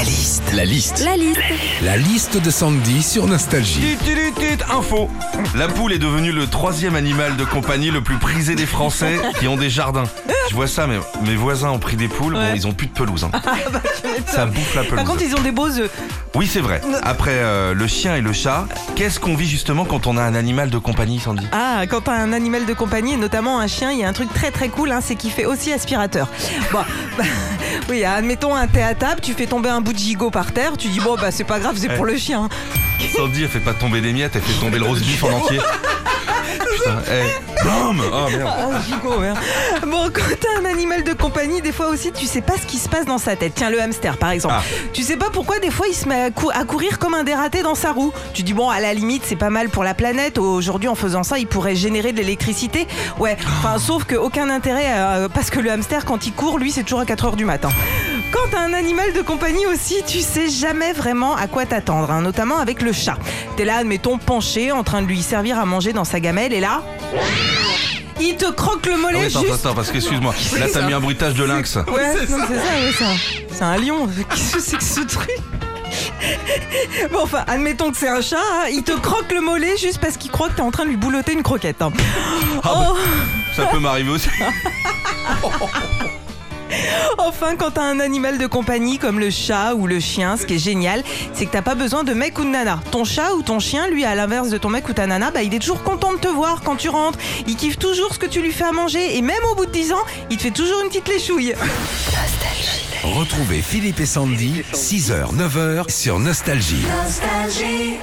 La liste. La liste. La liste. La liste de Sandy sur Nostalgie. Info. La poule est devenue le troisième animal de compagnie le plus prisé des Français qui ont des jardins. Je vois ça, mais mes voisins ont pris des poules, bon, Ouais. ils ont plus de pelouse. hein. Ça bouffe la Par pelouse. contre, ils ont des beaux œufs. Oui, c'est vrai. Après euh, le chien et le chat, qu'est-ce qu'on vit justement quand on a un animal de compagnie, Sandy? Ah, quand t'as un animal de compagnie, et notamment un chien, il y a un truc très très cool, hein, c'est qu'il fait aussi aspirateur. Bon, bah, oui, admettons un thé à table, tu fais tomber un bout de gigot par terre, tu dis bon bah c'est pas grave, c'est pour le chien. Sandy, elle fait pas tomber des miettes, elle fait tomber le rose beef en entier. Putain, eh, bam Oh merde. Ah, gigot, merde. Bon, quand t'as un animal de compagnie, des fois aussi, tu sais pas ce qui se passe dans sa tête. Tiens, le hamster, par exemple. Ah. Tu sais pas pourquoi, des fois, il se met à, cou- à courir comme un dératé dans sa roue. Tu dis, bon, à la limite, c'est pas mal pour la planète. Aujourd'hui, en faisant ça, il pourrait générer de l'électricité. Ouais, enfin, sauf que aucun intérêt, euh, parce que le hamster, quand il court, lui, c'est toujours à 4 heures du matin. Quand t'as un animal de compagnie aussi, tu sais jamais vraiment à quoi t'attendre, hein, notamment avec le chat. T'es là, admettons, penché, en train de lui servir à manger dans sa gamelle, et là. Il te croque le Ah mollet oui, attends, juste attends, parce que excuse-moi, là t'as mis un bruitage de lynx. Ouais, c'est ça, ouais, ça. C'est un lion. Qu'est-ce que c'est que ce truc Bon, enfin, admettons que c'est un chat, hein, il te croque le mollet juste parce qu'il croit que t'es en train de lui boulotter une croquette. hein. Ah bah, ça peut m'arriver aussi. Enfin, quand t'as un animal de compagnie comme le chat ou le chien, ce qui est génial, c'est que t'as pas besoin de mec ou de nana. Ton chat ou ton chien, lui, à l'inverse de ton mec ou ta nana, bah, il est toujours content de te voir quand tu rentres. Il kiffe toujours ce que tu lui fais à manger et même au bout de 10 ans, il te fait toujours une petite léchouille. Retrouvez Philippe et Sandy, 6h, 9h sur Nostalgie. Nostalgie.